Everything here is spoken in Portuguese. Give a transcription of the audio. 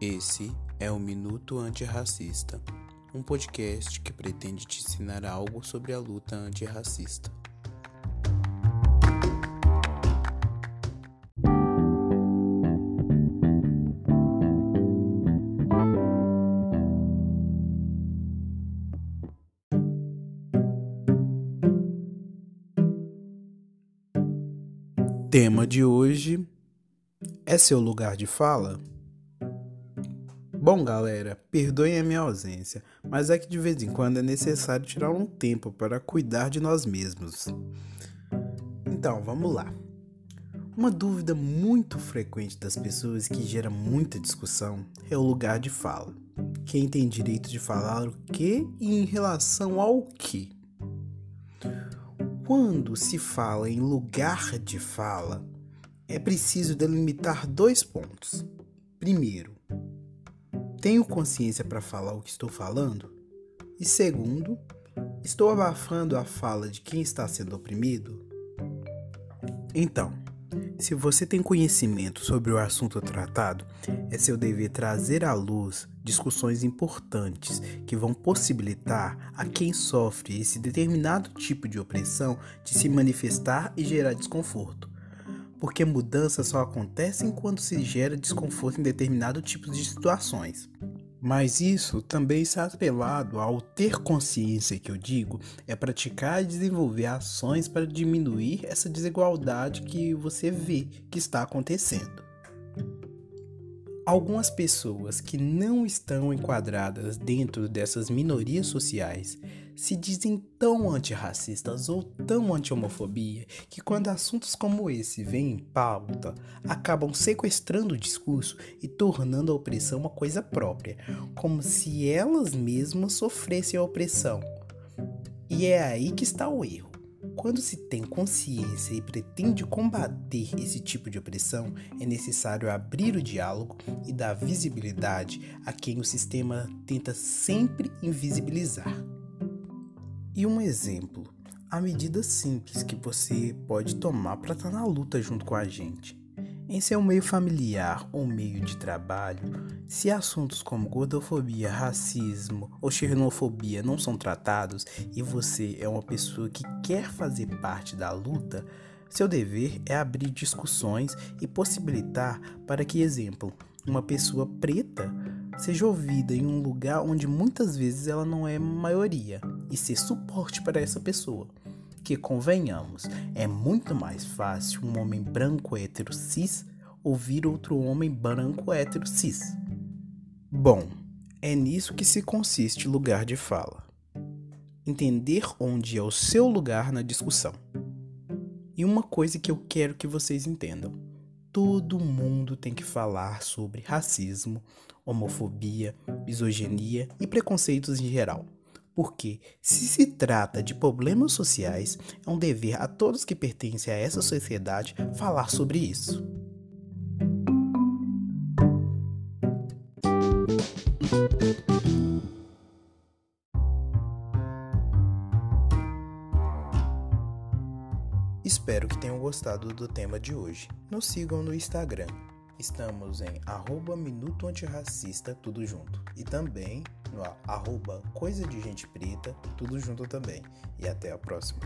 Esse é o Minuto Antirracista, um podcast que pretende te ensinar algo sobre a luta antirracista. Tema de hoje é seu lugar de fala? Bom, galera, perdoem a minha ausência, mas é que de vez em quando é necessário tirar um tempo para cuidar de nós mesmos. Então, vamos lá. Uma dúvida muito frequente das pessoas que gera muita discussão é o lugar de fala. Quem tem direito de falar o que e em relação ao que? Quando se fala em lugar de fala, é preciso delimitar dois pontos. Primeiro, tenho consciência para falar o que estou falando? E segundo, estou abafando a fala de quem está sendo oprimido? Então, se você tem conhecimento sobre o assunto tratado, é seu dever trazer à luz discussões importantes que vão possibilitar a quem sofre esse determinado tipo de opressão de se manifestar e gerar desconforto. Porque mudanças só acontecem quando se gera desconforto em determinado tipo de situações. Mas isso também está atrelado ao ter consciência que eu digo, é praticar e desenvolver ações para diminuir essa desigualdade que você vê que está acontecendo. Algumas pessoas que não estão enquadradas dentro dessas minorias sociais se dizem tão antirracistas ou tão anti-homofobia que, quando assuntos como esse vêm em pauta, acabam sequestrando o discurso e tornando a opressão uma coisa própria, como se elas mesmas sofressem a opressão. E é aí que está o erro. Quando se tem consciência e pretende combater esse tipo de opressão, é necessário abrir o diálogo e dar visibilidade a quem o sistema tenta sempre invisibilizar. E um exemplo, a medida simples que você pode tomar para estar tá na luta junto com a gente. Em seu meio familiar ou meio de trabalho, se assuntos como gordofobia, racismo ou xenofobia não são tratados e você é uma pessoa que quer fazer parte da luta, seu dever é abrir discussões e possibilitar para que, exemplo, uma pessoa preta seja ouvida em um lugar onde muitas vezes ela não é maioria e ser suporte para essa pessoa. Que convenhamos, é muito mais fácil um homem branco hétero cis ouvir outro homem branco hétero cis. Bom, é nisso que se consiste lugar de fala. Entender onde é o seu lugar na discussão. E uma coisa que eu quero que vocês entendam: todo mundo tem que falar sobre racismo, homofobia, misoginia e preconceitos em geral. Porque, se se trata de problemas sociais, é um dever a todos que pertencem a essa sociedade falar sobre isso. Espero que tenham gostado do tema de hoje. Nos sigam no Instagram. Estamos em arroba Minuto Antirracista, tudo junto. E também no arroba Coisa de Gente Preta, tudo junto também. E até a próxima.